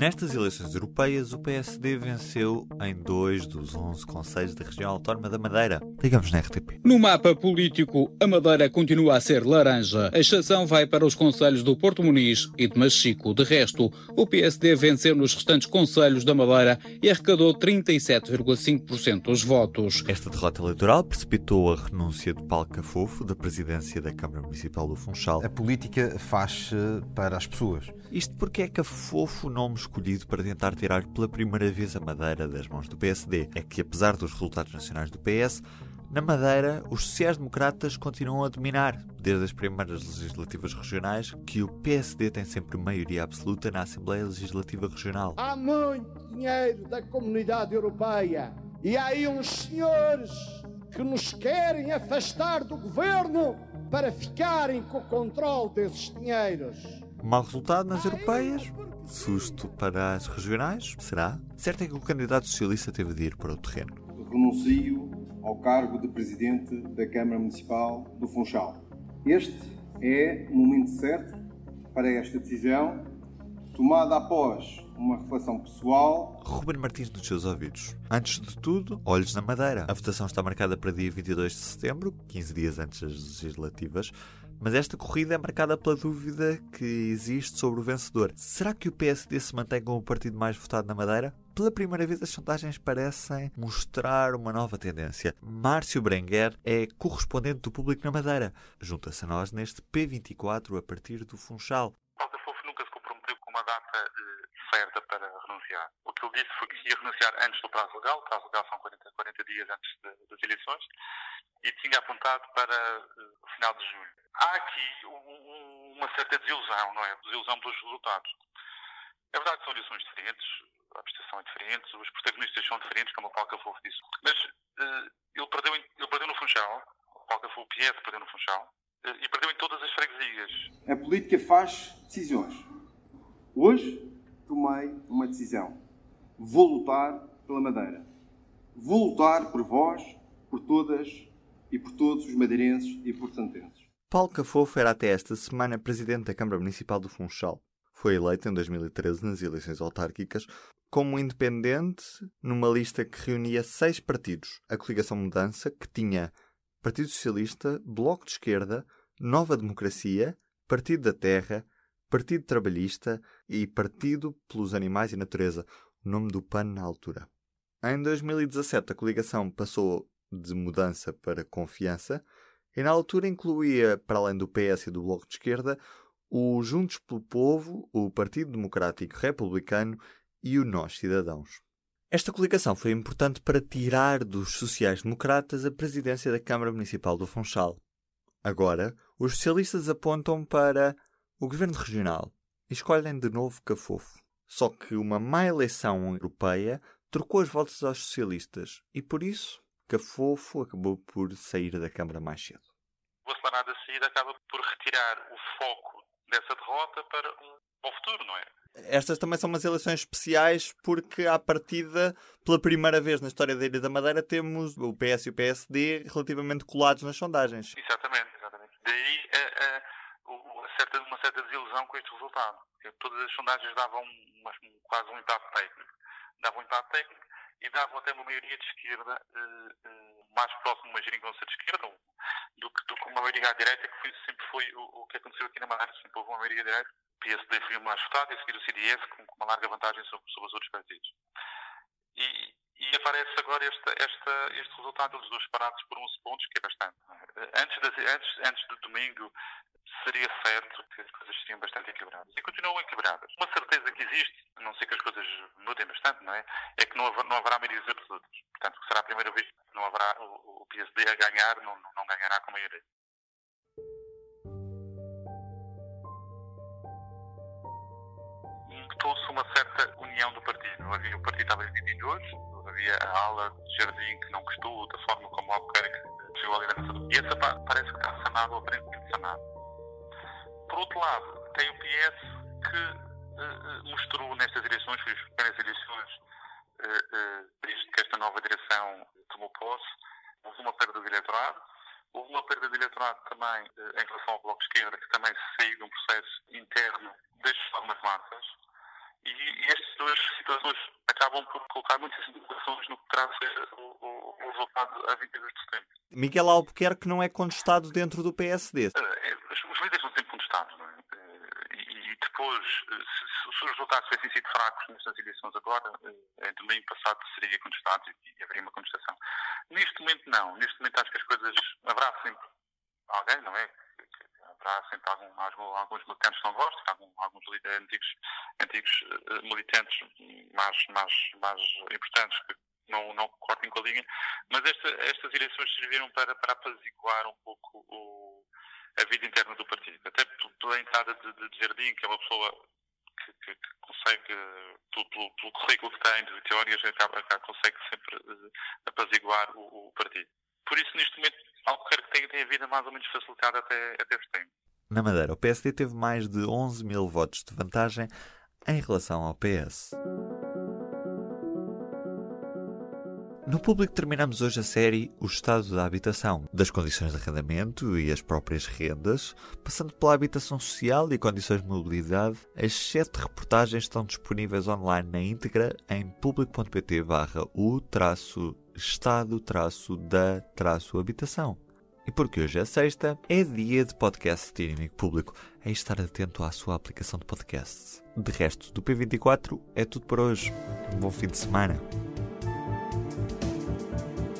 Nestas eleições europeias, o PSD venceu em dois dos 11 conselhos da região autónoma da Madeira. Ligamos na RTP. No mapa político, a Madeira continua a ser laranja. A exceção vai para os conselhos do Porto Muniz e de Machico. De resto, o PSD venceu nos restantes conselhos da Madeira e arrecadou 37,5% dos votos. Esta derrota eleitoral precipitou a renúncia de Paulo Cafofo da presidência da Câmara Municipal do Funchal. A política faz-se para as pessoas. Isto porque é Cafofo o nome escolhido para tentar tirar pela primeira vez a Madeira das mãos do PSD. É que, apesar dos resultados nacionais do PS, na Madeira, os sociais-democratas continuam a dominar, desde as primeiras legislativas regionais, que o PSD tem sempre maioria absoluta na Assembleia Legislativa Regional. Há muito dinheiro da comunidade europeia e há aí uns senhores que nos querem afastar do governo para ficarem com o controle desses dinheiros. Mau resultado nas europeias, susto para as regionais, será? Certo é que o candidato socialista teve de ir para o terreno. Renuncio ao cargo de presidente da Câmara Municipal do Funchal. Este é o momento certo para esta decisão, tomada após uma reflexão pessoal. Ruben Martins nos seus ouvidos. Antes de tudo, olhos na Madeira. A votação está marcada para dia 22 de setembro, 15 dias antes das legislativas. Mas esta corrida é marcada pela dúvida que existe sobre o vencedor. Será que o PSD se mantém como o partido mais votado na Madeira? Pela primeira vez, as sondagens parecem mostrar uma nova tendência. Márcio Berenguer é correspondente do público na Madeira. Junta-se a nós neste P24 a partir do Funchal. Paulo Fofo nunca se comprometeu com uma data eh, certa para renunciar. O que ele disse foi que ia renunciar antes do prazo legal, o prazo legal são 40, 40 dias antes de, das eleições, e tinha apontado para uh, o final de julho. Há aqui um, uma certa desilusão, não é? Desilusão pelos resultados. É verdade que são eleições diferentes, a abstenção é diferente, os protagonistas são diferentes, como o Paulo Cafofo disse. Mas uh, ele, perdeu, ele perdeu no Funchal, o Paulo o PS perdeu no Funchal, uh, e perdeu em todas as freguesias. A política faz decisões. Hoje tomei uma decisão. Vou lutar pela Madeira. Vou lutar por vós, por todas e por todos os madeirenses e portantenses. Paulo Cafofo era até esta semana presidente da Câmara Municipal do Funchal. Foi eleito em 2013 nas eleições autárquicas como independente numa lista que reunia seis partidos. A coligação Mudança, que tinha Partido Socialista, Bloco de Esquerda, Nova Democracia, Partido da Terra, Partido Trabalhista e Partido pelos Animais e Natureza, nome do PAN na altura. Em 2017, a coligação passou de mudança para confiança e na altura incluía, para além do PS e do Bloco de Esquerda, o Juntos pelo Povo, o Partido Democrático Republicano e o Nós Cidadãos. Esta coligação foi importante para tirar dos sociais-democratas a presidência da Câmara Municipal do Funchal. Agora, os socialistas apontam para o governo regional e escolhem de novo Cafofo. Só que uma má eleição europeia trocou os votos aos socialistas e, por isso, Cafofo acabou por sair da Câmara mais cedo. O acelerado a saída acaba por retirar o foco dessa derrota para um bom futuro, não é? Estas também são umas eleições especiais porque, à partida, pela primeira vez na história da Ilha da Madeira, temos o PS e o PSD relativamente colados nas sondagens. Exatamente, exatamente. Daí a, a, uma, certa, uma certa este resultado. Todas as sondagens davam quase um impacto técnico. Davam um impacto técnico e davam até uma maioria de esquerda uh, uh, mais próximo de uma de esquerda do que, do que uma maioria à direita, que foi, sempre foi o, o, que aconteceu aqui na Madeira. Sempre houve uma maioria direita. O PSD foi o mais votado e a seguir o CDS com, com uma larga vantagem sobre, sobre os outros partidos. E, e aparece agora esta, esta, este resultado dos dois parados por 11 pontos, que é bastante. Antes, das, antes, antes do domingo, seria certo que as coisas seriam bastante equilibradas. E continuam equilibradas. Uma certeza que existe, a não ser que as coisas mudem bastante, não é? É que não, haver, não haverá maiorias absolutas. Portanto, será a primeira vez que não haverá o, o PSD a ganhar, não, não ganhará com maioria. uma certa união do partido. Havia, o partido estava dividido dois, havia a ala de Jardim que não gostou da forma como o Albuquerque chegou à liderança E essa parece que está sanado, ou aparentemente sanado. Por outro lado, tem o PS que uh, mostrou nestas eleições, foi as primeiras eleições uh, uh, desde que esta nova direção tomou posse, houve uma perda do eleitorado, houve uma perda de eleitorado também em relação ao Bloco de Esquerda, que também saiu de um processo interno das algumas massas, e, e estas duas situações acabam por colocar muitas interrogações no que terá de ser o, o, o, resultado a 22 de setembro. Miguel Albuquerque não é contestado dentro do PSD. Os líderes não sempre contestados, não é? Eh, e, depois, eh, se, se, os resultados tivessem sido fracos nestas eleições agora, em domingo passado seria contestado e, haveria uma contestação. Neste momento, não. Neste momento, acho que as coisas. Haverá sempre alguém, não é? haverá sempre algum, algum, alguns militantes que não gostam, algum, alguns antigos, antigos uh, militantes mais, mais, mais importantes que não, não cortem com a linha, mas esta, estas eleições serviram para, para apaziguar um pouco o, a vida interna do partido. Até pela entrada de, de, Jardim, que é uma pessoa que, que, que consegue, pelo, pelo, currículo que tem de teorias, acaba, consegue sempre uh, apaziguar o, o partido. Por isso, neste momento, Albuquerque tem, tem a vida mais ou menos facilitada até, até setembro. Na Madeira, o PSD teve mais de 11 mil votos de vantagem em relação ao PS. No público terminamos hoje a série O Estado da Habitação, das condições de arrendamento e as próprias rendas, passando pela habitação social e condições de mobilidade. As sete reportagens estão disponíveis online na íntegra em público.pt barra o estado da habitação. E porque hoje é sexta, é dia de podcast de inimigo público. É estar atento à sua aplicação de podcasts. De resto, do P24 é tudo por hoje. Um bom fim de semana.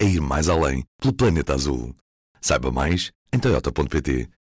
é ir mais além pelo planeta azul. Saiba mais em toyota.pt